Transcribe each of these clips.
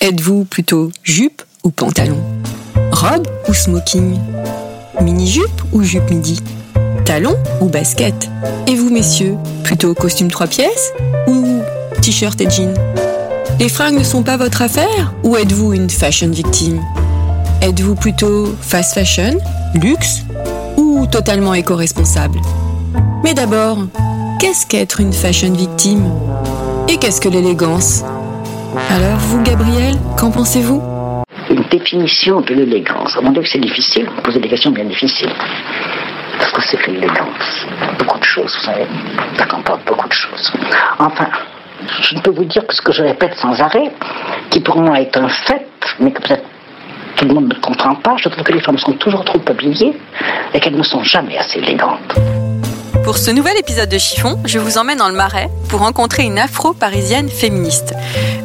Êtes-vous plutôt jupe ou pantalon Robe ou smoking Mini-jupe ou jupe midi Talon ou basket Et vous, messieurs, plutôt costume trois pièces ou t-shirt et jean Les fringues ne sont pas votre affaire ou êtes-vous une fashion victime Êtes-vous plutôt fast fashion, luxe ou totalement éco-responsable Mais d'abord, qu'est-ce qu'être une fashion victime? Et qu'est-ce que l'élégance? Alors vous, Gabriel, qu'en pensez-vous? Une définition de l'élégance. Mon Dieu, que c'est difficile. Vous posez des questions bien difficiles. Parce que c'est que l'élégance Beaucoup de choses, vous savez. Ça comporte beaucoup de choses. Enfin, je ne peux vous dire que ce que je répète sans arrêt, qui pour moi est un fait, mais que peut-être tout le monde ne comprend pas, je trouve que les femmes sont toujours trop habillées et qu'elles ne sont jamais assez élégantes. Pour ce nouvel épisode de Chiffon, je vous emmène dans le Marais pour rencontrer une afro-parisienne féministe.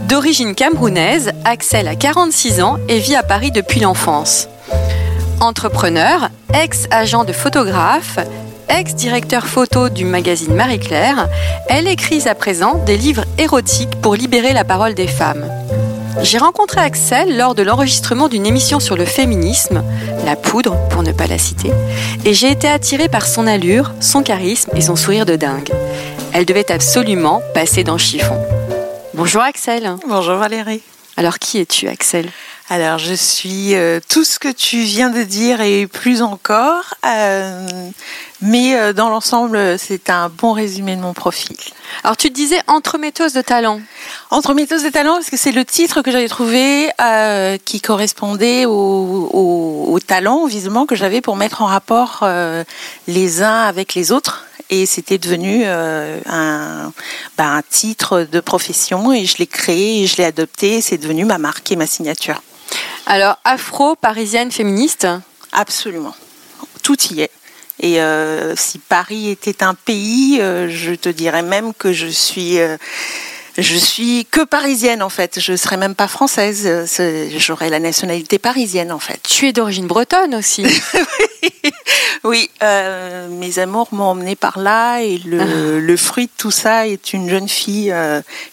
D'origine camerounaise, Axel a 46 ans et vit à Paris depuis l'enfance. Entrepreneur, ex-agent de photographe, ex-directeur photo du magazine Marie-Claire, elle écrit à présent des livres érotiques pour libérer la parole des femmes. J'ai rencontré Axel lors de l'enregistrement d'une émission sur le féminisme, La Poudre pour ne pas la citer, et j'ai été attirée par son allure, son charisme et son sourire de dingue. Elle devait absolument passer dans Chiffon. Bonjour Axel. Bonjour Valérie. Alors qui es-tu Axel? Alors, je suis euh, tout ce que tu viens de dire et plus encore, euh, mais euh, dans l'ensemble, c'est un bon résumé de mon profil. Alors, tu disais entremetteuse de talent. Entremetteuse de talent, parce que c'est le titre que j'avais trouvé qui correspondait au, au, talent, visiblement, que j'avais pour mettre en rapport les uns avec les autres et c'était devenu un, bah, un, titre de profession et je l'ai créé et je l'ai adopté. C'est devenu ma marque et ma signature. Alors, afro-parisienne féministe Absolument. Tout y est. Et euh, si Paris était un pays, euh, je te dirais même que je suis, euh, je suis que parisienne en fait. Je serais même pas française. J'aurais la nationalité parisienne en fait. Tu es d'origine bretonne aussi. oui, mes amours m'ont emmené par là et le, ah. le, fruit de tout ça est une jeune fille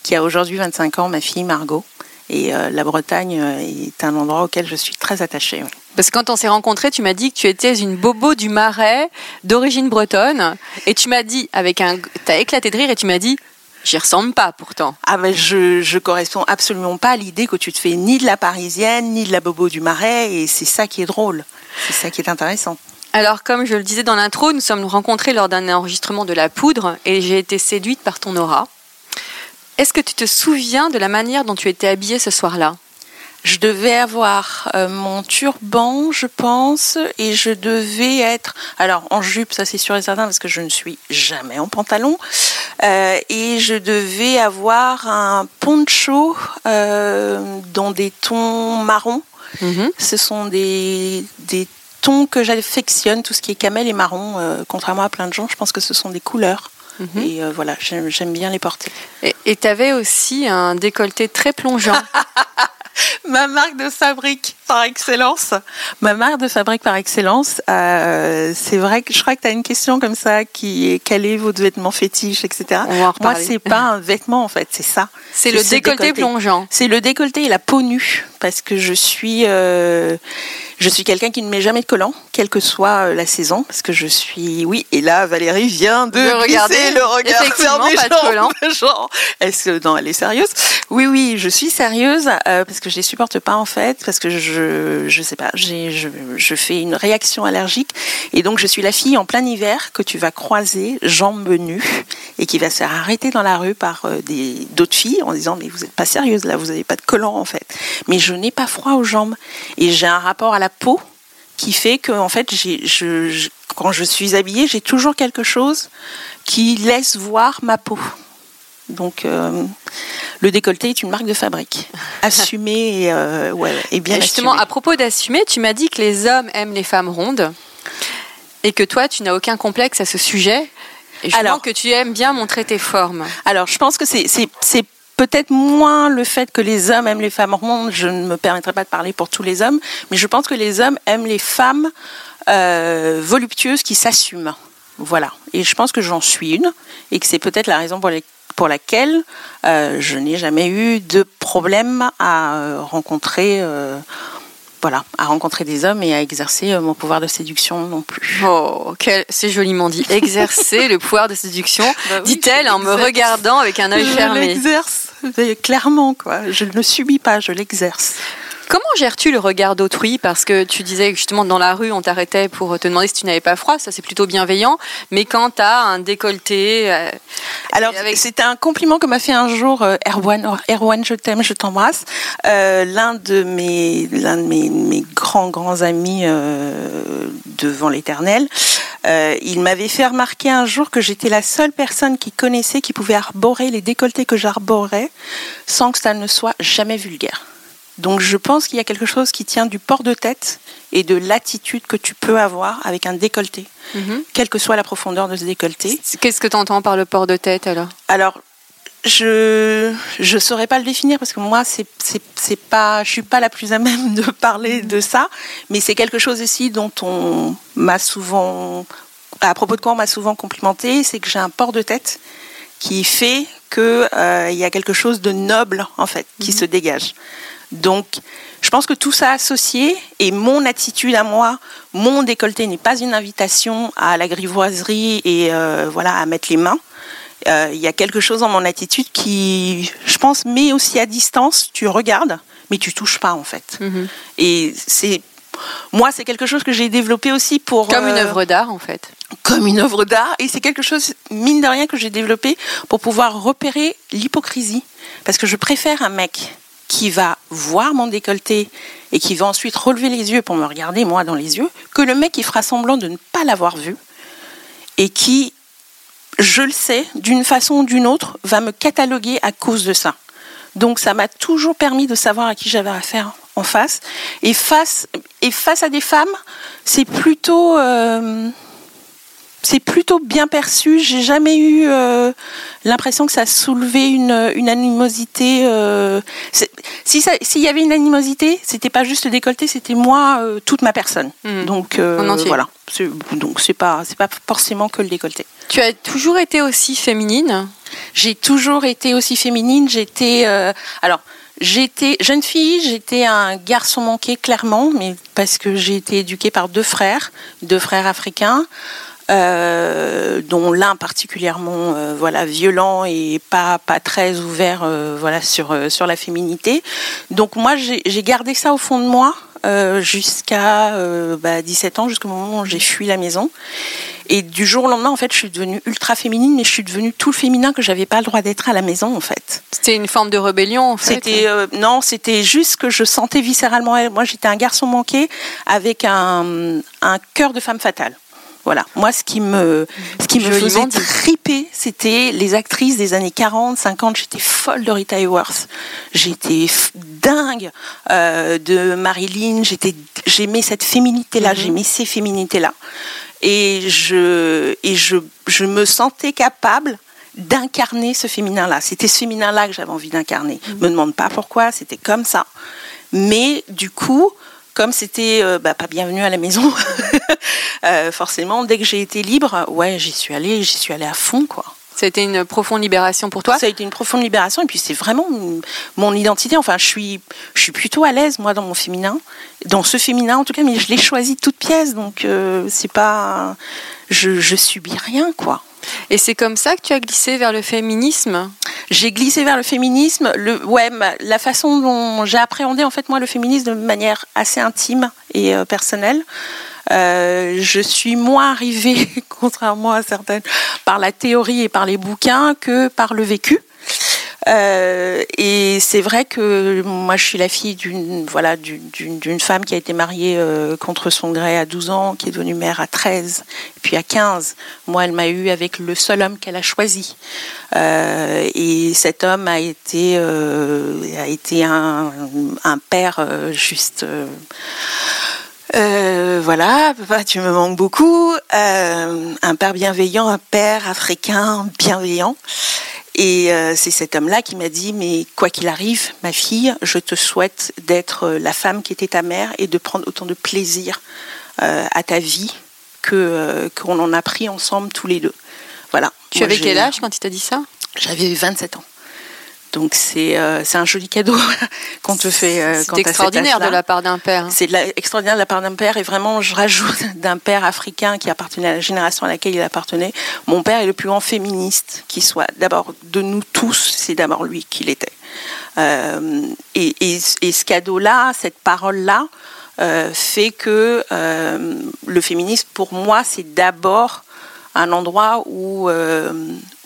qui a aujourd'hui 25 ans, ma fille Margot. Et euh, la Bretagne euh, est un endroit auquel je suis très attachée. Parce que quand on s'est rencontrés, tu m'as dit que tu étais une bobo du Marais, d'origine bretonne, et tu m'as dit, avec un, t'as éclaté de rire, et tu m'as dit, j'y ressemble pas pourtant. Ah mais je, je corresponds absolument pas à l'idée que tu te fais ni de la parisienne, ni de la bobo du Marais, et c'est ça qui est drôle, c'est ça qui est intéressant. Alors, comme je le disais dans l'intro, nous sommes rencontrés lors d'un enregistrement de La Poudre, et j'ai été séduite par ton aura. Est-ce que tu te souviens de la manière dont tu étais habillée ce soir-là? Je devais avoir euh, mon turban, je pense, et je devais être, alors en jupe, ça c'est sûr et certain, parce que je ne suis jamais en pantalon, euh, et je devais avoir un poncho euh, dans des tons marrons. Mhm. Ce sont des, des tons que j'affectionne, tout ce qui est camel et marron, contrairement à plein de gens, je pense que ce sont des couleurs. Mhm. Et euh, voilà, j'aime bien les porter. Et tu avais aussi un décolleté très plongeant. Ma marque de fabrique par excellence. Ma marque de fabrique par excellence. Euh, c'est vrai que je crois que tu as une question comme ça qui est quel est votre vêtement fétiche, etc. Moi, c'est pas un vêtement en fait, c'est ça. C'est le décolleté, plongeant. C'est le décolleté et la peau nue parce que je suis. Euh, je suis quelqu'un qui ne met jamais de collant, quelle que soit euh, la saison, parce que je suis, oui, et là, Valérie vient de, regarder. le regard vers mes jambes, genre, est-ce non, elle est sérieuse? Oui, oui, je suis sérieuse euh, parce que je les supporte pas en fait, parce que je, je sais pas, j'ai, je, je fais une réaction allergique, et donc je suis la fille en plein hiver que tu vas croiser, jambes nues, et qui va se faire arrêter dans la rue par euh, des d'autres filles en disant mais vous n'êtes pas sérieuse là, vous n'avez pas de collant en fait. Mais je n'ai pas froid aux jambes et j'ai un rapport à la peau qui fait que en fait, je, quand je suis habillée, j'ai toujours quelque chose qui laisse voir ma peau. Donc, euh, le décolleté est une marque de fabrique. Assumée et, euh, ouais, et bien Et justement, assumée. à propos d'assumer, tu m'as dit que les hommes aiment les femmes rondes et que toi, tu n'as aucun complexe à ce sujet. Et justement Alors- que tu aimes bien montrer tes formes. Alors, je pense que c'est c'est- c'est peut-être moins le fait que les hommes aiment les femmes rondes. Je ne me permettrai pas de parler pour tous les hommes, mais je pense que les hommes aiment les femmes euh, voluptueuses qui s'assument. Voilà. Et je pense que j'en suis une, et que c'est peut-être la raison pour, les- pour laquelle euh, je n'ai jamais eu de problème à euh, rencontrer. euh, voilà, à rencontrer des hommes et à exercer mon pouvoir de séduction non plus. Oh, c'est joliment dit. Exercer le pouvoir de séduction, Bah oui, dit-elle en me regardant avec un œil fermé. Clairement quoi. Je ne le subis pas, je l'exerce. Comment gères-tu le regard d'autrui? Parce que tu disais justement dans la rue, on t'arrêtait pour te demander si tu n'avais pas froid, ça c'est plutôt bienveillant. Mais quand tu as un décolleté, euh, Alors, avec- c'était un compliment que m'a fait un jour euh, Erwan. Erwan, je t'aime, je t'embrasse. Euh, l'un de mes, l'un de mes, mes grands, grands amis devant l'éternel. Il m'avait fait remarquer un jour que j'étais la seule personne qui connaissait qui pouvait arborer les décolletés que j'arborais sans que ça ne soit jamais vulgaire. Donc je pense qu'il y a quelque chose qui tient du port de tête et de l'attitude que tu peux avoir avec un décolleté, Mhm. quelle que soit la profondeur de ce décolleté. qu'est-ce que tu entends par le port de tête alors? Alors, je je saurais pas le définir parce que moi c'est c'est pas je suis pas la plus à même de parler de ça, mais c'est quelque chose aussi dont on m'a souvent à propos de quoi on m'a souvent complimenté, c'est que j'ai un port de tête qui fait que euh, y a quelque chose de noble en fait qui se dégage. Donc, je pense que tout ça associé et mon attitude à moi, mon décolleté n'est pas une invitation à la grivoiserie et euh, voilà à mettre les mains. Euh, Il y a quelque chose dans mon attitude qui, je pense, met aussi à distance. Tu regardes, mais tu touches pas en fait. Mhm. Et c'est moi, c'est quelque chose que j'ai développé aussi pour Comme une euh, œuvre d'art en fait. comme une œuvre d'art et c'est quelque chose mine de rien que j'ai développé pour pouvoir repérer l'hypocrisie parce que je préfère un mec qui va voir mon décolleté et qui va ensuite relever les yeux pour me regarder moi dans les yeux que le mec qui fera semblant de ne pas l'avoir vu et qui je le sais d'une façon ou d'une autre va me cataloguer à cause de ça. Donc ça m'a toujours permis de savoir à qui j'avais affaire en face et face et face à des femmes, c'est plutôt euh, plutôt bien perçu. J'ai jamais eu euh, l'impression que ça soulevait une, une animosité. euh, si s'il y avait une animosité, c'était pas juste le décolleté, c'était moi, euh, toute ma personne. Mhm. Donc euh, voilà. Donc c'est pas c'est pas forcément que le décolleté. Tu as toujours été aussi féminine? J'ai toujours été aussi féminine. J'étais euh, alors j'étais jeune fille, j'étais un garçon manqué clairement, mais parce que j'ai été éduquée par deux frères, deux frères africains. Euh, dont l'un particulièrement euh, voilà violent et pas pas très ouvert euh, voilà sur sur la féminité donc moi j'ai gardé ça au fond de moi euh, jusqu'à euh, bah, 17 ans jusqu'au moment où j'ai fui la maison et du jour au lendemain, en fait, je suis devenue ultra féminine, mais je suis devenue tout le féminin que j'avais pas le droit d'être à la maison, en fait. C'était une forme de rébellion en fait. C'était euh, non, c'était juste que je sentais viscéralement. Moi, j'étais un garçon manqué avec un, un cœur de femme fatale. Voilà. Moi, ce qui me, ce qui me faisait triper, c'était les actrices des années 40, 50. J'étais folle de Rita Hayworth. J'étais dingue euh, de Marilyn. J'étais, j'aimais cette féminité-là. J'aimais ces féminités-là. Et je, et je, je me sentais capable d'incarner ce féminin-là. C'était ce féminin-là que j'avais envie d'incarner. Me demande pas pourquoi, c'était comme ça. Mais du coup, comme c'était euh, bah, pas bienvenu à la maison, euh, forcément, dès que j'ai été libre, ouais, j'y suis allée, j'y suis allée à fond, quoi. Ça a été une profonde libération pour toi? Ça a été une profonde libération et puis c'est vraiment mon identité. Enfin, je suis, je suis plutôt à l'aise moi dans mon féminin, dans ce féminin en tout cas, mais je l'ai choisi toute pièce, donc euh, c'est pas, je, je subis rien quoi. Et c'est comme ça que tu as glissé vers le féminisme? J'ai glissé vers le féminisme. Le, ouais, la façon dont j'ai appréhendé en fait moi le féminisme de manière assez intime et euh, personnelle. Euh, je suis moins arrivée, contrairement à certaines, par la théorie et par les bouquins que par le vécu. Euh, et c'est vrai que moi, je suis la fille d'une voilà, d'une femme qui a été mariée euh, contre son gré à 12 ans, qui est devenue mère à 13, et puis à 15. Moi, elle m'a eu avec le seul homme qu'elle a choisi. Euh, et cet homme a été, a été un, un père juste. Voilà, papa, tu me manques beaucoup. un père bienveillant, un père africain bienveillant. Et euh, c'est cet homme-là qui m'a dit, mais quoi qu'il arrive, ma fille, je te souhaite d'être euh, la femme qui était ta mère et de prendre autant de plaisir euh, à ta vie que qu'on en a pris ensemble tous les deux. Voilà. Tu avais quel âge quand il t'a dit ça? J'avais 27 ans. Donc c'est euh, un joli cadeau qu'on te fait. Euh, c'est extraordinaire de la part d'un père. C'est extraordinaire de la part d'un père et vraiment je rajoute d'un père africain qui appartenait à la génération à laquelle il appartenait. Mon père est le plus grand féministe qui soit. D'abord de nous tous, c'est d'abord lui qu'il était. Euh, et, et, et, ce cadeau-là, cette parole-là, euh, fait que euh, le féminisme pour moi c'est d'abord un endroit où, euh,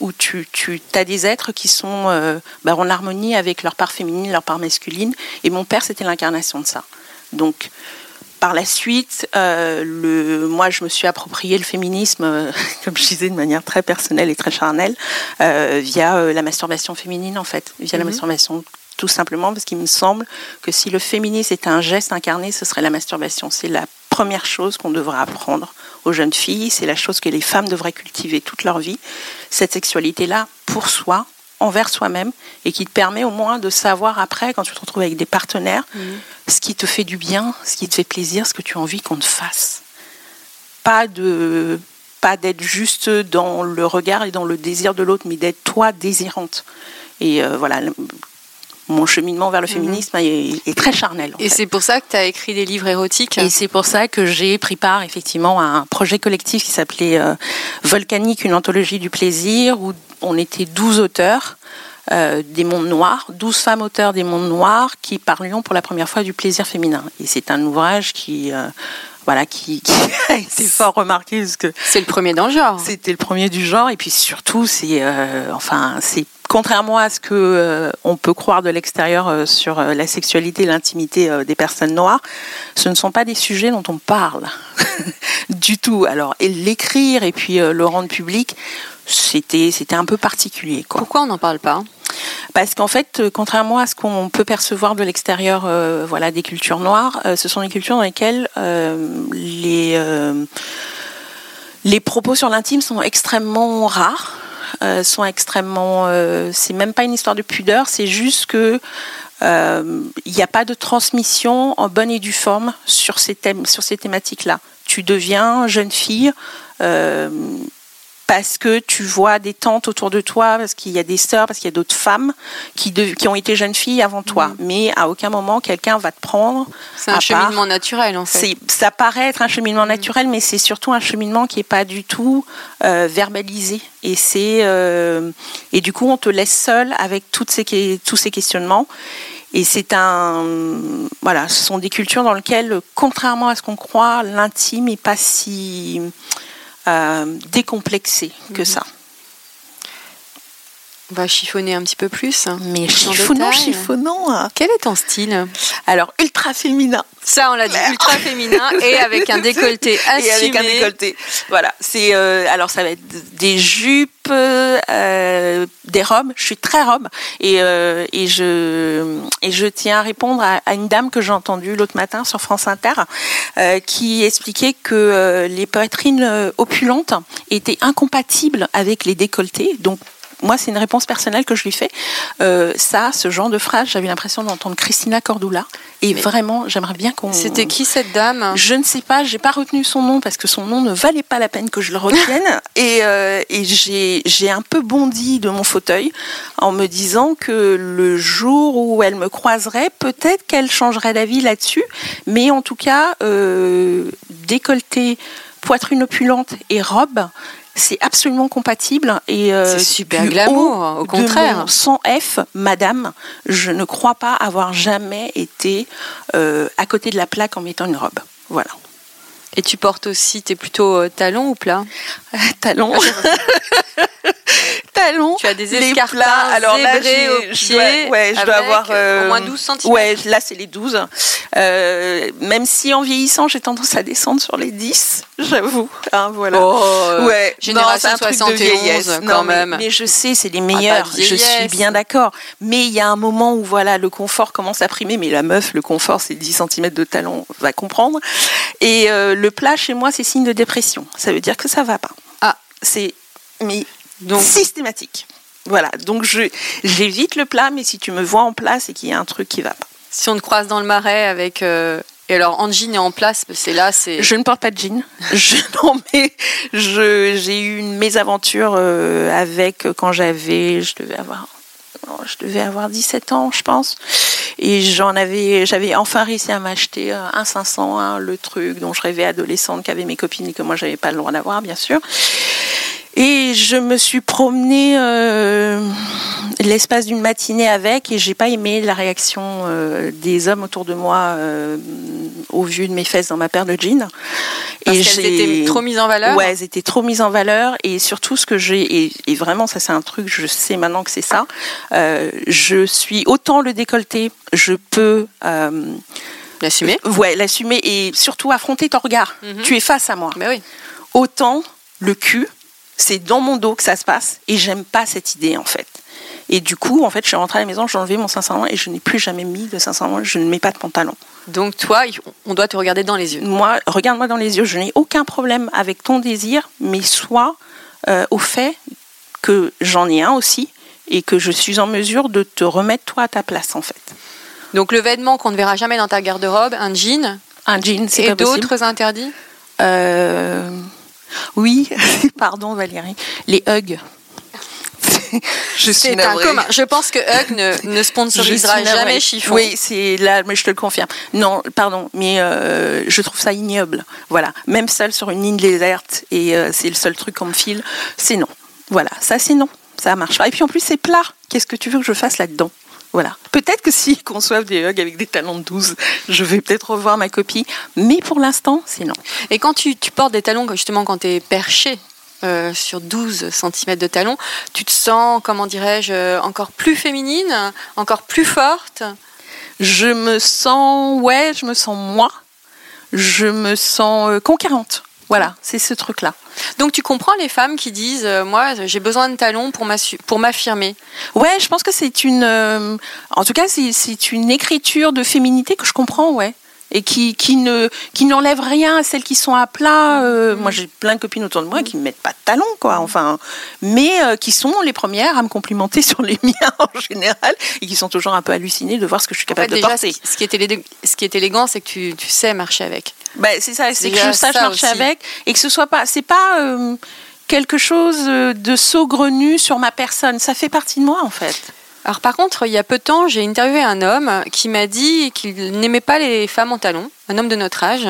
où tu, tu as des êtres qui sont euh, bah, en harmonie avec leur part féminine, leur part masculine. Et mon père, c'était l'incarnation de ça. Donc, par la suite, euh, le, moi, je me suis approprié le féminisme, comme je disais, de manière très personnelle et très charnelle, via la masturbation féminine, en fait, via la mhm. masturbation tout simplement parce qu'il me semble que si le féminisme était un geste incarné, ce serait la masturbation. C'est la première chose qu'on devrait apprendre aux jeunes filles, c'est la chose que les femmes devraient cultiver toute leur vie, cette sexualité-là pour soi, envers soi-même, et qui te permet au moins de savoir après, quand tu te retrouves avec des partenaires, mmh. ce qui te fait du bien, ce qui te fait plaisir, ce que tu as envie qu'on te fasse. Pas de pas d'être juste dans le regard et dans le désir de l'autre, mais d'être toi désirante. Et euh, voilà, mon cheminement vers le mhm. féminisme est, très charnel. Et c'est pour ça que tu as écrit des livres érotiques Et c'est pour ça que j'ai pris part effectivement à un projet collectif qui s'appelait euh, Volcanique, une anthologie du plaisir, où on était 12 auteurs. Euh, des mondes noirs, 12 femmes auteurs des mondes noirs qui parlions pour la première fois du plaisir féminin. Et c'est un ouvrage qui, euh, voilà, qui, qui, a été fort remarqué parce que c'est le premier dans le genre. C'était le premier du genre et puis surtout c'est, enfin c'est contrairement à ce que euh, on peut croire de l'extérieur euh, sur euh, la sexualité et l'intimité des personnes noires, ce ne sont pas des sujets dont on parle du tout. Alors, l'écrire et puis le rendre public, c'était c'était un peu particulier. Quoi. Pourquoi on n'en parle pas? Parce qu'en fait, contrairement à ce qu'on peut percevoir de l'extérieur, voilà, des cultures noires, ce sont des cultures dans lesquelles les les propos sur l'intime sont extrêmement rares. Euh, sont extrêmement. Euh, c'est même pas une histoire de pudeur, c'est juste que euh, il n'y a pas de transmission en bonne et due forme sur ces thèmes, sur ces thématiques-là. Tu deviens jeune fille parce que tu vois des tantes autour de toi, parce qu'il y a des sœurs, parce qu'il y a d'autres femmes qui, qui ont été jeunes filles avant toi. Mm. Mais à aucun moment, quelqu'un va te prendre. C'est un cheminement naturel, en fait. Ça paraît être un cheminement mm. naturel, mais c'est surtout un cheminement qui n'est pas du tout euh, verbalisé. Et, c'est, euh, et du coup, on te laisse seul avec toutes ces, tous ces questionnements. Et c'est un, voilà, ce sont des cultures dans lesquelles, contrairement à ce qu'on croit, l'intime n'est pas si décomplexé que mhm. ça. On va chiffonner un petit peu plus. Mais chiffonnant, chiffonnant. Quel est ton style? Alors, ultra féminin. Ça, on l'a dit, ultra féminin et avec un décolleté assumé. Et avec un décolleté. Voilà. C'est euh, alors ça va être des jupes, euh, des robes. Je suis très robe et euh, et je et je tiens à répondre à, une dame que j'ai entendue l'autre matin sur France Inter qui expliquait que les poitrines opulentes étaient incompatibles avec les décolletés. Donc moi, c'est une réponse personnelle que je lui fais. Euh, ça, ce genre de phrase, j'avais l'impression d'entendre Christina Cordula. Et vraiment, j'aimerais bien qu'on. C'était qui cette dame? Je ne sais pas, j'ai pas retenu son nom parce que son nom ne valait pas la peine que je le retienne. et, euh, et j'ai un peu bondi de mon fauteuil en me disant que le jour où elle me croiserait, peut-être qu'elle changerait d'avis là-dessus. Mais en tout cas, euh, décolleté, poitrine opulente et robe, c'est absolument compatible. Et euh, c'est super glamour, au contraire. sans F, madame, je ne crois pas avoir jamais été euh, à côté de la plaque en mettant une robe. Voilà. Et tu portes aussi, tu es plutôt euh, talon ou plat Talon. talons. Tu as des escarpins. Alors là, je dois- ouais, je dois avoir euh, euh, au moins 12 cm. Ouais, là c'est les 12. Euh, même si en vieillissant, j'ai tendance à descendre sur les 10, j'avoue. Hein, voilà. Oh, Ouais, Génération non, un truc de 71, vieillesse. quand Non, mais- même. Mais, je sais, c'est les de meilleurs. je suis bien d'accord. Mais il y a un moment où voilà, le confort commence à primer. Mais la meuf, le confort, c'est 10 cm de talon, va comprendre. Et euh, le plat chez moi, c'est signe de dépression. Ça veut dire que ça va pas. Ah. c'est mais Donc, systématique. Voilà, donc je j'évite le plat, mais si tu me vois en plat, c'est qu'il y a un truc qui va pas. si on te croise dans le marais avec. euh, Et alors, Angie est en place, c'est là, c'est. Je ne porte pas de jean. Je, non, mais je, j'ai eu une mésaventure euh, avec quand j'avais, je devais avoir, je devais avoir 17 ans, je pense. Et j'en avais, j'avais enfin réussi à m'acheter euh, un 500, hein, le truc dont je rêvais adolescente, qu'avaient mes copines et que moi j'avais pas le droit d'avoir, bien sûr. Et je me suis promenée euh, l'espace d'une matinée avec et j'ai pas aimé la réaction euh, des hommes autour de moi euh, au vu de mes fesses dans ma paire de jeans. Parce et qu'elles étaient trop mises en valeur. Ouais, elles étaient trop mises en valeur et surtout ce que j'ai et, et vraiment ça c'est un truc je sais maintenant que c'est ça. je suis autant le décolleté, je peux L'assumer. ouais l'assumer et surtout affronter ton regard. Mhm. Tu es face à moi. Mais oui. Autant le cul, c'est dans mon dos que ça se passe et j'aime pas cette idée en fait. Et du coup, en fait, je suis rentrée à la maison, j'ai enlevé mon 500 et je n'ai plus jamais mis de 500 je ne mets pas de pantalon. Donc, toi, on doit te regarder dans les yeux. Moi, regarde-moi dans les yeux, je n'ai aucun problème avec ton désir, mais sois euh, au fait que j'en ai un aussi et que je suis en mesure de te remettre toi à ta place en fait. Donc, le vêtement qu'on ne verra jamais dans ta garde-robe, un jean, Un jean, c'est et d'autres interdits? Euh, Oui, pardon Valérie, les hugs. je suis C'est un navrée. commun. Je pense que Hug ne, ne sponsorisera jamais chiffon. Oui, c'est là, mais je te le confirme. Non, pardon, mais euh, je trouve ça ignoble. Voilà, même seul sur une ligne déserte et euh, c'est le seul truc qu'on me file, c'est non. Voilà, ça c'est non, ça marche pas. Et puis en plus c'est plat. Qu'est-ce que tu veux que je fasse là-dedans? Voilà. Peut-être que si conçoivent des hugs avec des talons de 12, je vais peut-être revoir ma copie, mais pour l'instant c'est non. Et quand tu, tu portes des talons, justement, quand tu es perché euh, sur 12 cm de talons, tu te sens, comment dirais-je, euh, encore plus féminine, encore plus forte? Je me sens, ouais, je me sens moi. Je me sens euh, conquérante. Voilà, c'est ce truc-là. Donc tu comprends les femmes qui disent, euh, moi j'ai besoin de talons pour m'affirmer. Ouais, je pense que c'est une. euh, en tout cas, c'est- une écriture de féminité que je comprends, ouais. Et qui, qui ne qui n'enlève rien à celles qui sont à plat. euh, Moi, j'ai plein de copines autour de moi qui ne mettent pas de talons, quoi. Enfin, mais qui sont les premières à me complimenter sur les miens en général et qui sont toujours un peu hallucinées de voir ce que je suis En fait, capable de déjà, porter. ce qui, est élé- ce qui est élégant, c'est que tu, tu sais marcher avec. Bah, c'est ça, c'est que je sache marcher aussi. avec et que ce soit pas, c'est pas euh, quelque chose euh, de saugrenu sur ma personne. Ça fait partie de moi en fait. Alors par contre, il y a peu de temps, j'ai interviewé un homme qui m'a dit qu'il n'aimait pas les femmes en talons, un homme de notre âge,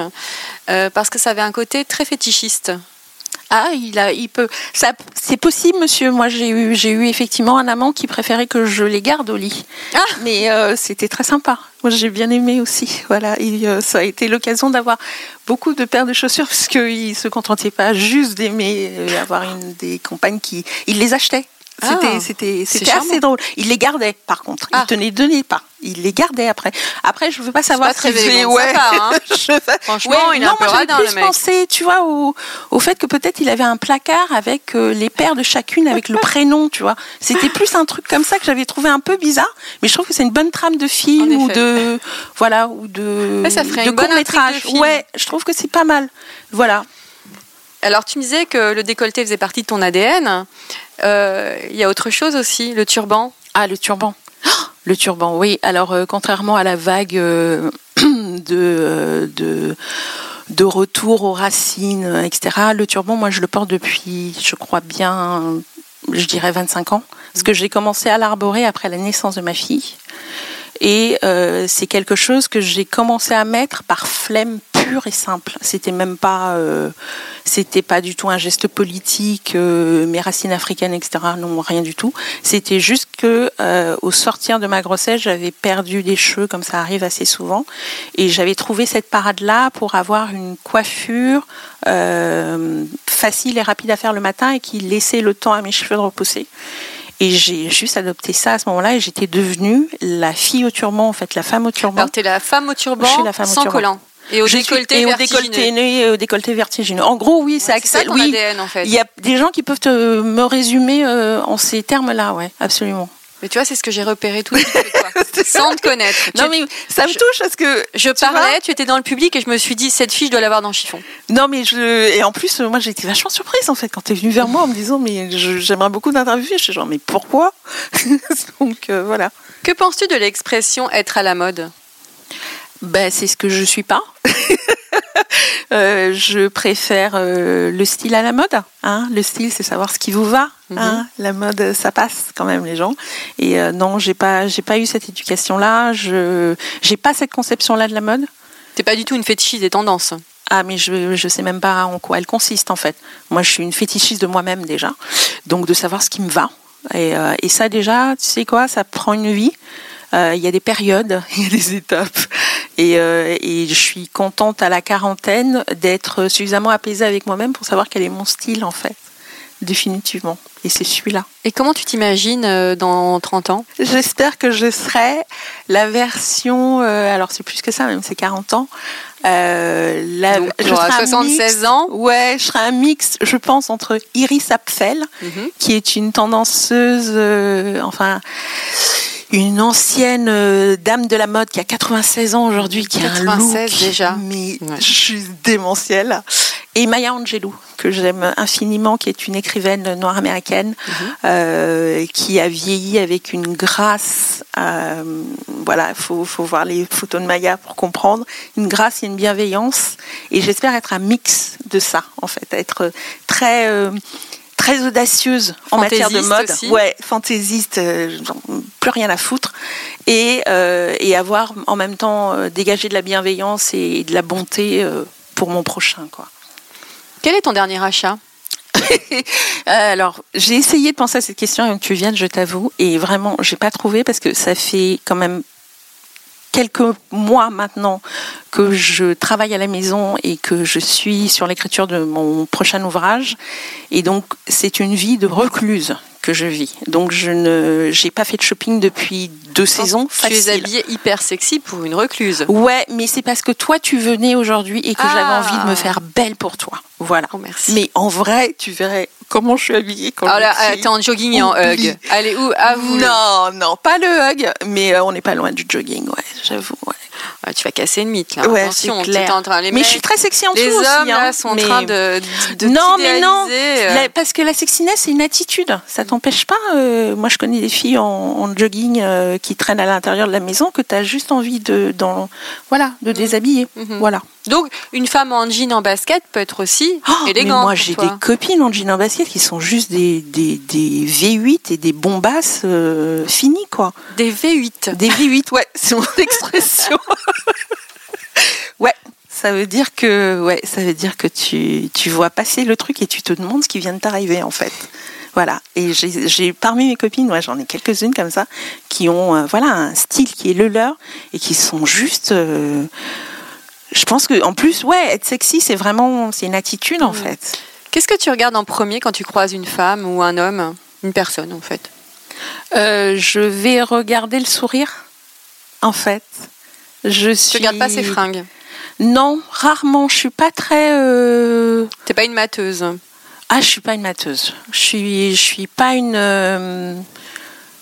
euh, parce que ça avait un côté très fétichiste. Ah, il a, il peut. Ça, c'est possible, monsieur. Moi, j'ai eu, j'ai eu effectivement un amant qui préférait que je les garde au lit. Ah Mais euh, c'était très sympa. Moi, j'ai bien aimé aussi. Voilà, et, euh, ça a été l'occasion d'avoir beaucoup de paires de chaussures parce qu'il se contentait pas juste d'aimer euh, avoir une des compagnes qui, il les achetait. C'était, Ah, c'était, c'est c'était assez drôle. Il les gardait, par contre. Ah. Il tenait donnait pas. Il les gardait après. Après, je veux pas savoir pas très élégant de sa part, hein. Je- Franchement, il non, un moi, radin, plus pensé, tu vois, au, au fait que peut-être il avait un placard avec euh, les paires de chacune avec le prénom, tu vois. C'était plus un truc comme ça que j'avais trouvé un peu bizarre, mais je trouve que c'est une bonne trame de film ou de voilà ou de Ouais, ça ferait de une bonne court métrage. intrigue de film. Ouais, je trouve que c'est pas mal. Voilà. Alors tu me disais que le décolleté faisait partie de ton ADN. Euh, Il y a autre chose aussi, le turban. Ah, le turban. Le turban, oui. Alors, euh, contrairement à la vague euh, de, de, de retour aux racines, etc., le turban, moi, je le porte depuis, je crois bien, je dirais 25 ans. Parce que j'ai commencé à l'arborer après la naissance de ma fille. Et c'est quelque chose que j'ai commencé à mettre par flemme pur et simple. C'était même pas, euh, c'était pas du tout un geste politique, euh, mes racines africaines, etc. Non, rien du tout. C'était juste que euh, au sortir de ma grossesse, j'avais perdu des cheveux, comme ça arrive assez souvent, et j'avais trouvé cette parade-là pour avoir une coiffure euh, facile et rapide à faire le matin et qui laissait le temps à mes cheveux de repousser. Et j'ai juste adopté ça à ce moment-là et j'étais devenue la fille au turban, en fait, la femme au turban. Alors, t'es la femme au turban Je suis la femme au sans turban. collant. Et au Je suis- décolleté et au vertigineux. décolleté, et au décolleté vertigineux. En gros, oui, Ouais, ça ton Oui, ADN en fait. il y a des gens qui peuvent te, me résumer euh, en ces termes-là, ouais, absolument. Mais tu vois, c'est ce que j'ai repéré tout de suite toi, sans te connaître. Non mais ça me je- touche parce que Je tu parlais, tu étais dans le public et je me suis dit, cette fille, je dois l'avoir dans le chiffon. non mais je et en plus moi j'ai été vachement surprise en fait quand tu es venue vers moi en me disant mais j'aimerais beaucoup t'interviewer. Je suis genre mais pourquoi? Donc euh, voilà. Que penses-tu de l'expression être à la mode? Ben, c'est ce que je suis pas. Euh, je préfère euh, le style à la mode. Hein. Le style, c'est savoir ce qui vous va. hein. La mode, ça passe quand même les gens. Et euh, non, j'ai pas, j'ai pas eu cette éducation-là. Je, j'ai pas cette conception-là de la mode. T'es pas du tout une fétichiste des tendances. Ah, mais je, je sais même pas en quoi elle consiste en fait. Moi, je suis une fétichiste de moi-même déjà. Donc, de savoir ce qui me va. Et, euh, et ça, déjà, tu sais quoi, ça prend une vie. Euh, Il y a des périodes, il y a des étapes. Et, euh, et je suis contente à la quarantaine d'être suffisamment apaisée avec moi-même pour savoir quel est mon style en fait. Définitivement. Et c'est celui-là. Et comment tu t'imagines euh, dans 30 ans? J'espère que je serai la version, euh, alors c'est plus que ça, même c'est 40 ans. Euh, la, Donc, je serai un 76 mix- ans? Ouais, je serai un mix, je pense, entre Iris Apfel, Mhm. qui est une tendanceuse, enfin, une ancienne euh, dame de la mode qui a 96 ans aujourd'hui, qui a un 96 look déjà. mais Ouais. juste démentiel. Et Maya Angelou, que j'aime infiniment, qui est une écrivaine noire américaine, Mhm. euh, qui a vieilli avec une grâce. euh, voilà, il faut, faut voir les photos de Maya pour comprendre. Une grâce et une bienveillance. Et j'espère être un mix de ça, en fait, être très. Très audacieuse en matière de mode, aussi. ouais, fantaisiste, euh, plus rien à foutre, et, euh, et avoir en même temps euh, dégagé de la bienveillance et de la bonté pour mon prochain, quoi. Quel est ton dernier achat alors, j'ai essayé de penser à cette question avant que tu viennes, je t'avoue, et vraiment, j'ai pas trouvé parce que ça fait quand même quelques mois maintenant que je travaille à la maison et que je suis sur l'écriture de mon prochain ouvrage, et donc c'est une vie de recluse que je vis. Donc je ne, j'ai pas fait de shopping depuis deux saisons. Tu es facile. habillée hyper sexy pour une recluse. Ouais, mais c'est parce que toi tu venais aujourd'hui et que Ah. j'avais envie de me faire belle pour toi. Voilà. Oh, merci. Mais en vrai, tu verrais comment je suis habillée quand Alors là, je suis- t'es en jogging et en hug. Allez, où Avoue. Non, non, pas le hug, mais euh, on n'est pas loin du jogging, ouais, j'avoue. Ouais, tu vas casser une mythe là. Ouais, Attention, clair. en train. Les mais mecs, je suis très sexy en les dessous hommes aussi. hein, là sont en mais- train de, de Non, mais non. euh. La- parce que la sexiness, c'est une attitude. Ça t'empêche pas. euh, moi, je connais des filles en, en jogging euh, qui traînent à l'intérieur de la maison que tu as juste envie de, dans, voilà, de déshabiller. Mhm. Voilà. Donc, une femme en jean en basket peut être aussi Oh, mais élégante. moi, pour j'ai des copines en jean en basket qui sont juste des, des, des V8 et des bombasses euh, finies, quoi. des V8. Des V8, ouais, c'est mon expression. ouais, ça veut dire que, ouais, ça veut dire que tu, tu vois passer le truc et tu te demandes ce qui vient de t'arriver, en fait. Voilà. Et j'ai parmi mes copines, ouais, j'en ai quelques-unes comme ça, qui ont, euh, voilà, un style qui est le leur et qui sont juste. euh, je pense que, en plus, ouais, être sexy, c'est vraiment, c'est une attitude, en Mm. fait. Qu'est-ce que tu regardes en premier quand tu croises une femme ou un homme Une personne, en fait? Euh, je vais regarder le sourire, en fait. Je Tu suis... regardes pas ses fringues. Non, rarement. Je suis pas très. euh, T'es pas une mateuse. Ah, je suis pas une mateuse. Je suis, je suis pas une. euh,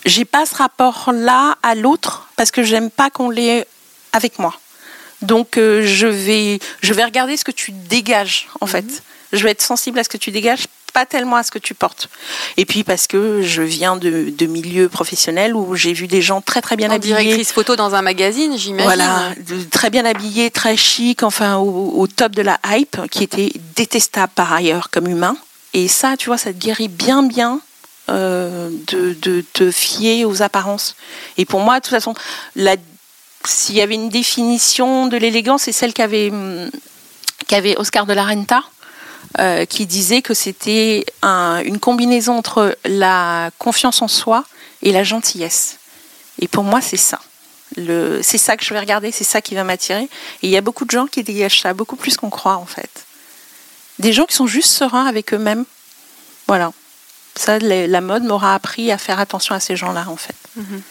J'ai pas ce rapport-là à l'autre parce que j'aime pas qu'on l'ait avec moi. Donc euh, je vais, je vais regarder ce que tu dégages en fait. Je vais être sensible à ce que tu dégages, pas tellement à ce que tu portes. Et puis parce que je viens de, de milieux professionnels où j'ai vu des gens très très bien En habillés. directrice photo dans un magazine, j'imagine. Voilà, très bien habillé, très chic, enfin au, au top de la hype, qui était détestable par ailleurs comme humain. Et ça, tu vois, ça te guérit bien, bien euh, de, de te fier aux apparences. Et pour moi, de toute façon, s'il y avait une définition de l'élégance, c'est celle qu'avait hum, qu'avait Oscar de la Renta. Euh, qui disait que c'était une combinaison entre la confiance en soi et la gentillesse. Et pour moi, c'est ça. C'est ça que je vais regarder, c'est ça qui va m'attirer. Et il y a beaucoup de gens qui dégagent ça, beaucoup plus qu'on croit en fait. Des gens qui sont juste sereins avec eux-mêmes. Voilà. Ça, la mode m'aura appris à faire attention à ces gens-là en fait. Mhm.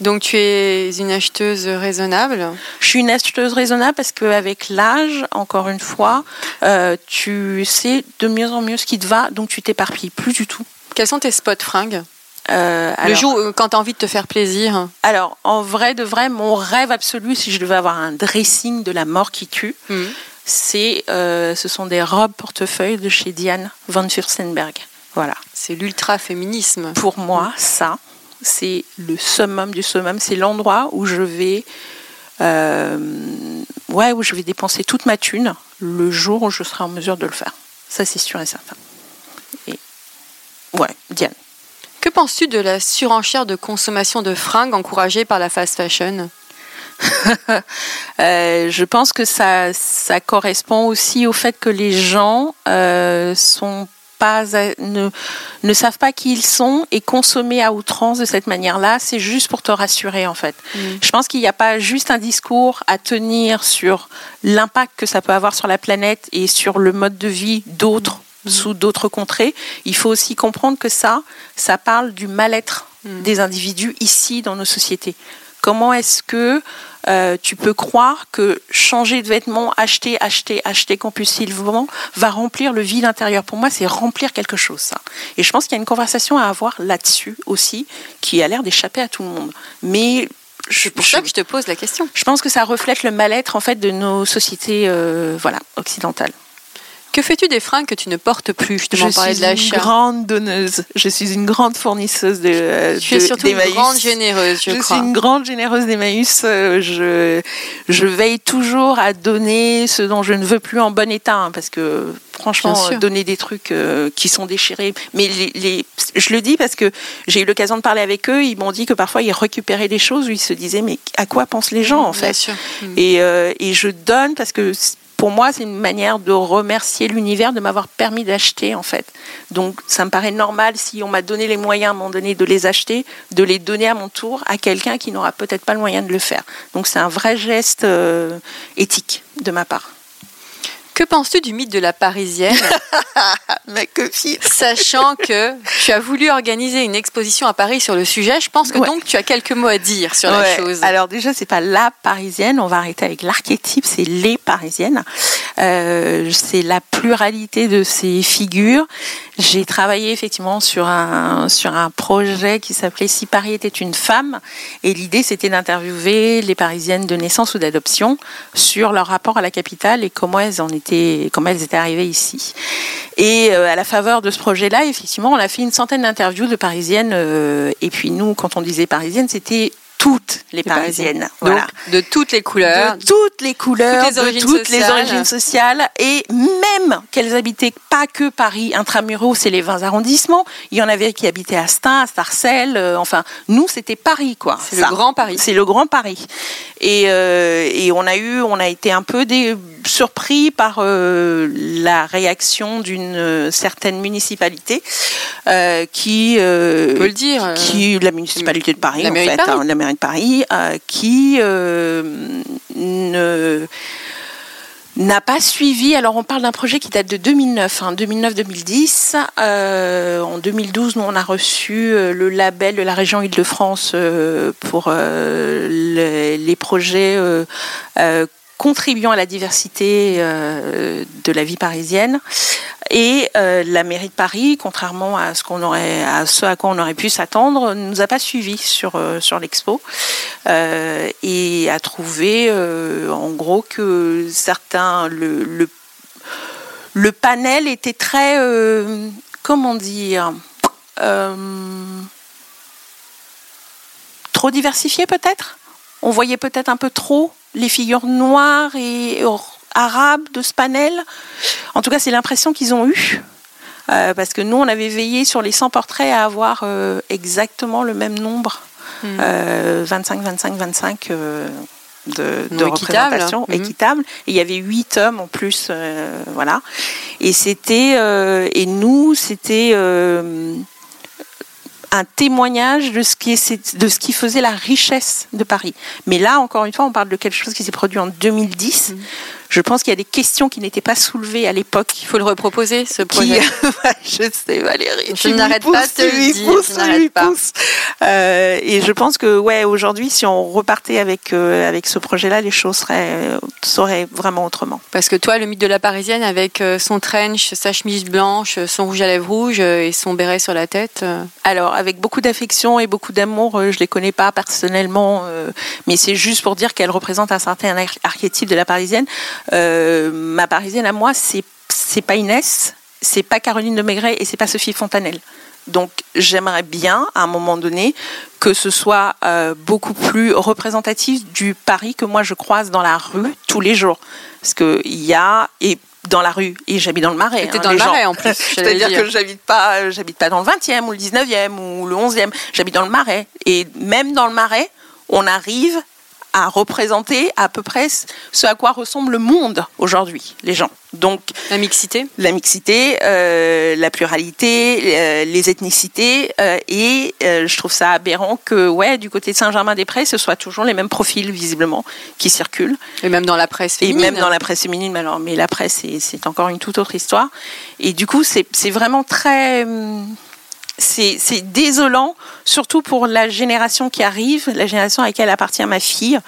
Donc tu es une acheteuse raisonnable Je suis une acheteuse raisonnable parce qu'avec l'âge, encore une fois, euh, tu sais de mieux en mieux ce qui te va, donc tu t'éparpilles plus du tout. Quels sont tes spots fringues? Euh, le jour euh, quand tu as envie de te faire plaisir Alors, en vrai de vrai, mon rêve absolu, si je devais avoir un dressing de la mort qui tue, hmm. c'est, ce sont des robes portefeuilles de chez Diane von Furstenberg. Voilà. C'est l'ultra-féminisme. Pour moi, ça, c'est le summum du summum. C'est l'endroit où je vais, euh, ouais, où je vais dépenser toute ma thune le jour où je serai en mesure de le faire. Ça, c'est sûr et certain. Et, ouais, Diane. Que penses-tu de la surenchère de consommation de fringues encouragée par la fast fashion? Euh, je pense que ça, ça correspond aussi au fait que les gens euh, sont pas, ne, ne savent pas qui ils sont et consommer à outrance de cette manière-là, c'est juste pour te rassurer en fait. Mm. Je pense qu'il n'y a pas juste un discours à tenir sur l'impact que ça peut avoir sur la planète et sur le mode de vie d'autres mm. sous d'autres contrées. Il faut aussi comprendre que ça, ça parle du mal-être mm. des individus ici dans nos sociétés. Comment est-ce que euh, tu peux croire que changer de vêtements, acheter, acheter, acheter compulsivement va remplir le vide intérieur? Pour moi, c'est remplir quelque chose, ça. Et je pense qu'il y a une conversation à avoir là-dessus aussi, qui a l'air d'échapper à tout le monde. Mais c'est pour ça que je te pose la question. Je pense que ça reflète le mal-être en fait de nos sociétés, euh, voilà, occidentales. Que fais-tu des fringues que tu ne portes plus? Je suis une grande donneuse. Je suis une grande fournisseuse de. Euh, tu es surtout une grande généreuse, je, je crois. suis une grande généreuse d'Emmaüs. Euh, je, je veille toujours à donner ce dont je ne veux plus en bon état, hein, parce que franchement, donner des trucs euh, qui sont déchirés. Mais les, je le dis parce que j'ai eu l'occasion de parler avec eux. Ils m'ont dit que parfois ils récupéraient des choses où ils se disaient mais à quoi pensent les gens en fait? Et, et je donne parce que pour moi, c'est une manière de remercier l'univers de m'avoir permis d'acheter, en fait. Donc, ça me paraît normal, si on m'a donné les moyens à un moment donné de les acheter, de les donner à mon tour à quelqu'un qui n'aura peut-être pas le moyen de le faire. Donc, c'est un vrai geste euh, éthique de ma part. Que penses-tu du mythe de la Parisienne Ma copine. Sachant que tu as voulu organiser une exposition à Paris sur le sujet, je pense que donc tu as quelques mots à dire sur la chose. Alors déjà, c'est pas la Parisienne, on va arrêter avec l'archétype, c'est les Parisiennes. Euh, c'est la pluralité de ces figures. J'ai travaillé effectivement sur un sur un projet qui s'appelait Si Paris était une femme, et l'idée c'était d'interviewer les Parisiennes de naissance ou d'adoption sur leur rapport à la capitale et comment elles en étaient comment elles étaient arrivées ici. Et euh, à la faveur de ce projet-là, effectivement, on a fait une centaine d'interviews de Parisiennes. Euh, et puis nous, quand on disait Parisiennes, c'était toutes les Parisiennes. Voilà. de toutes les couleurs. De toutes les couleurs, toutes les de toutes les origines sociales. Et même qu'elles habitaient pas que Paris intramuros c'est les 20 arrondissements. Il y en avait qui habitaient à Stein, à Sarcelles. Euh, enfin, nous, c'était Paris, quoi. C'est le grand Paris. C'est le grand Paris. Et, euh, et, on a eu, on a été un peu des, surpris par euh, la réaction d'une certaine municipalité qui, peut le dire, qui la municipalité de Paris, en fait, hein, la mairie de Paris, qui ne n'a pas suivi. Alors, on parle d'un projet qui date de 2009, 2009-2010. Hein, euh, en 2012, nous, on a reçu euh, le label de la région Île-de-France euh, pour les, projets contribuant à la diversité de la vie parisienne. Et euh, la mairie de Paris, contrairement à ce qu'on aurait, à quoi on aurait pu s'attendre, ne nous a pas suivis sur euh, sur l'expo euh, et a trouvé, en gros, que certains le, le panel était très, comment dire, trop diversifié peut-être? On voyait peut-être un peu trop les figures noires et arabe de ce panel. En tout cas, c'est l'impression qu'ils ont eue. Euh, parce que nous, on avait veillé sur les 100 portraits à avoir euh, exactement le même nombre. 25, 25, 25. de, représentation mhm. équitable. Et il y avait huit hommes en plus, voilà. Et c'était et nous, c'était un témoignage de ce, qui de ce qui faisait la richesse de Paris. Mais là, encore une fois, on parle de quelque chose qui s'est produit en 2010. Je pense qu'il y a des questions qui n'étaient pas soulevées à l'époque. Il faut le reproposer, ce projet. je sais, Valérie. Je n'arrête pas de te dire. pas. Euh, et je pense que, ouais, aujourd'hui, si on repartait avec, euh, avec ce projet-là, les choses seraient, seraient vraiment autrement. Parce que toi, le mythe de la Parisienne, avec euh, son trench, sa chemise blanche, son rouge à lèvres rouge et son béret sur la tête. Alors, avec beaucoup d'affection et beaucoup d'amour, je les connais pas personnellement, mais c'est juste pour dire qu'elle représente un certain archétype de la Parisienne. Euh, ma parisienne à moi, c'est c'est pas Inès, c'est pas Caroline de Maigret et c'est pas Sophie Fontanelle. Donc j'aimerais bien, à un moment donné, que ce soit euh, beaucoup plus représentatif du Paris que moi je croise dans la rue tous les jours. Parce qu'il y a, et dans la rue, et j'habite dans le Marais. Hein, dans le Marais en plus. C'est-à-dire que j'habite pas, j'habite pas dans le 20e ou le 19e ou le 11e, j'habite dans le Marais. Et même dans le Marais, on arrive à représenter à peu près ce à quoi ressemble le monde aujourd'hui, les gens. Donc la mixité, la mixité, euh, la pluralité, euh, les ethnicités, euh, et je trouve ça aberrant que ouais, du côté de Saint-Germain-des-Prés, ce soit toujours les mêmes profils visiblement qui circulent. Et même dans la presse féminine. Et même dans la presse féminine, mais alors, mais la presse c'est encore une toute autre histoire. Et du coup, c'est vraiment très hum, c'est désolant, surtout pour la génération qui arrive, la génération à laquelle appartient ma fille,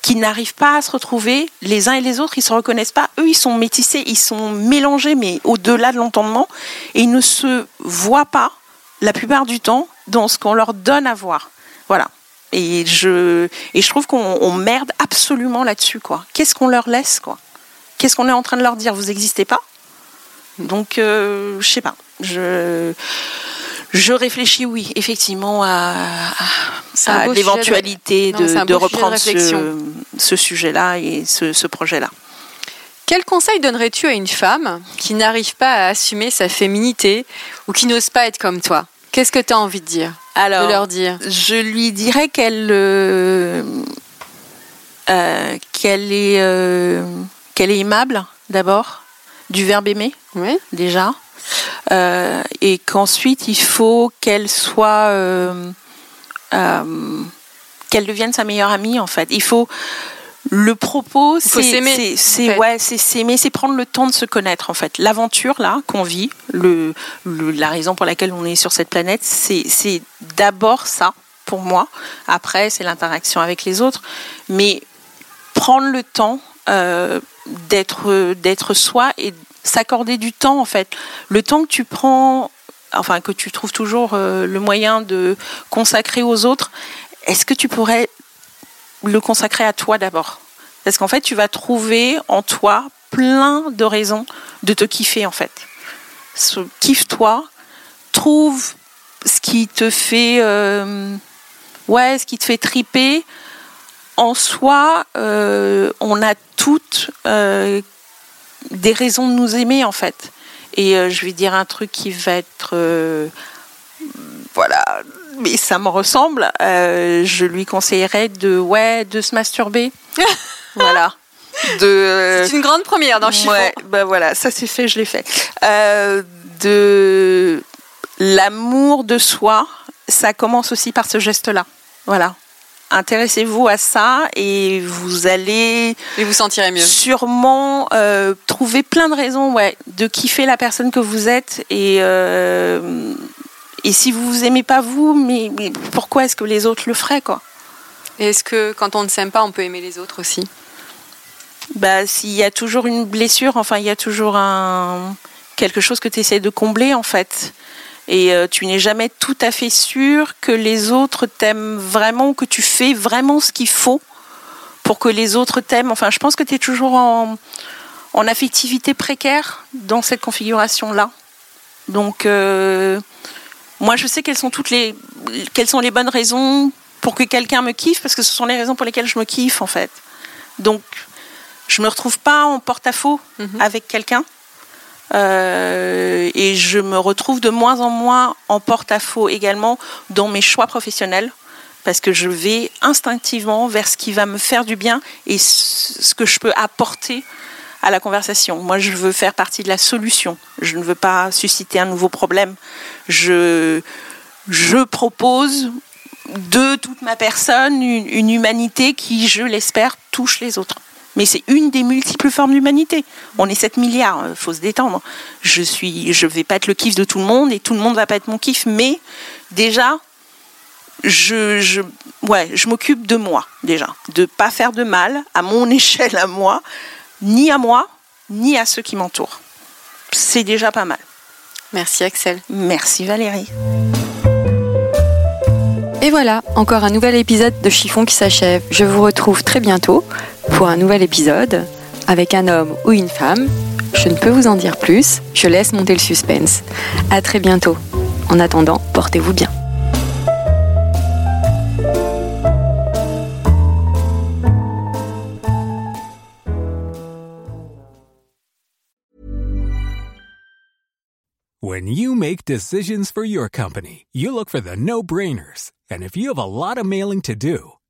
qui n'arrive pas à se retrouver. Les uns et les autres, ils se reconnaissent pas. Eux, ils sont métissés, ils sont mélangés, mais au-delà de l'entendement, et ils ne se voient pas la plupart du temps dans ce qu'on leur donne à voir. Voilà. Et je, et je trouve qu'on merde absolument là-dessus, quoi. Qu'est-ce qu'on leur laisse, quoi? Qu'est-ce qu'on est en train de leur dire? Vous n'existez pas? Donc, euh, je sais pas. Je je réfléchis, oui, effectivement, à, l'éventualité de, reprendre ce, sujet-là et ce, projet-là. Quel conseil donnerais-tu à une femme qui n'arrive pas à assumer sa féminité ou qui n'ose pas être comme toi? Qu'est-ce que tu as envie de dire? Alors, de leur dire? Je lui dirais qu'elle euh, euh, qu'elle est, euh, qu'elle est aimable, d'abord, du verbe aimer, oui. déjà. Euh, et qu'ensuite il faut qu'elle soit euh, euh, qu'elle devienne sa meilleure amie en fait. Il faut le propos, c'est s'aimer. C'est ouais, c'est s'aimer, c'est prendre le temps de se connaître en fait. L'aventure là qu'on vit, le, la raison pour laquelle on est sur cette planète, c'est d'abord ça pour moi. Après, c'est l'interaction avec les autres, mais prendre le temps d'être d'être soi et s'accorder du temps en fait. Le temps que tu prends, enfin que tu trouves toujours euh, le moyen de consacrer aux autres, est-ce que tu pourrais le consacrer à toi d'abord? Parce qu'en fait, tu vas trouver en toi plein de raisons de te kiffer en fait. Kiffe-toi, trouve ce qui te fait, euh, ouais, ce qui te fait triper. En soi, euh, on a toutes des raisons de nous aimer en fait. Et euh, je vais dire un truc qui va être euh, voilà, mais ça me ressemble. Euh, je lui conseillerais de ouais de se masturber. voilà. De, c'est une grande première dans Chiffon. Ouais, bah voilà, ça c'est fait, je l'ai fait. de l'amour de soi, ça commence aussi par ce geste-là. Voilà intéressez-vous à ça et vous allez et vous sentirez mieux. Sûrement euh, trouver plein de raisons, ouais, de kiffer la personne que vous êtes et euh, et si vous vous aimez pas vous, mais, pourquoi est-ce que les autres le feraient quoi? Est-ce que quand on ne s'aime pas, on peut aimer les autres aussi? Bah, s'il y a toujours une blessure, enfin il y a toujours un quelque chose que tu essaies de combler en fait et euh, tu n'es jamais tout à fait sûr que les autres t'aiment vraiment, que tu fais vraiment ce qu'il faut pour que les autres t'aiment. Enfin, je pense que tu es toujours en, en, affectivité précaire dans cette configuration-là. Donc, euh, moi, je sais quelles sont toutes les, quelles sont les bonnes raisons pour que quelqu'un me kiffe, parce que ce sont les raisons pour lesquelles je me kiffe, en fait. Donc, je me retrouve pas en porte-à-faux mhm. avec quelqu'un. Euh, et je me retrouve de moins en moins en porte-à-faux également dans mes choix professionnels parce que je vais instinctivement vers ce qui va me faire du bien et ce que je peux apporter à la conversation. Moi, je veux faire partie de la solution. Je ne veux pas susciter un nouveau problème. Je, je propose de toute ma personne une, humanité qui, je l'espère, touche les autres. Mais c'est une des multiples formes d'humanité. On est 7 milliards, il euh, faut se détendre. Je suis, je vais pas être le kiff de tout le monde et tout le monde va pas être mon kiff, mais déjà, je, je, ouais, je m'occupe de moi déjà, de pas faire de mal à mon échelle à moi, ni à moi, ni à ceux qui m'entourent. C'est déjà pas mal. Merci Axel. Merci Valérie. Et voilà, encore un nouvel épisode de Chiffon qui s'achève. Je vous retrouve très bientôt pour un nouvel épisode avec un homme ou une femme. Je ne peux vous en dire plus, je laisse monter le suspense. À très bientôt. En attendant, portez-vous bien. When you make decisions for your company, you look for the no-brainers. And if you have a lot of mailing to do,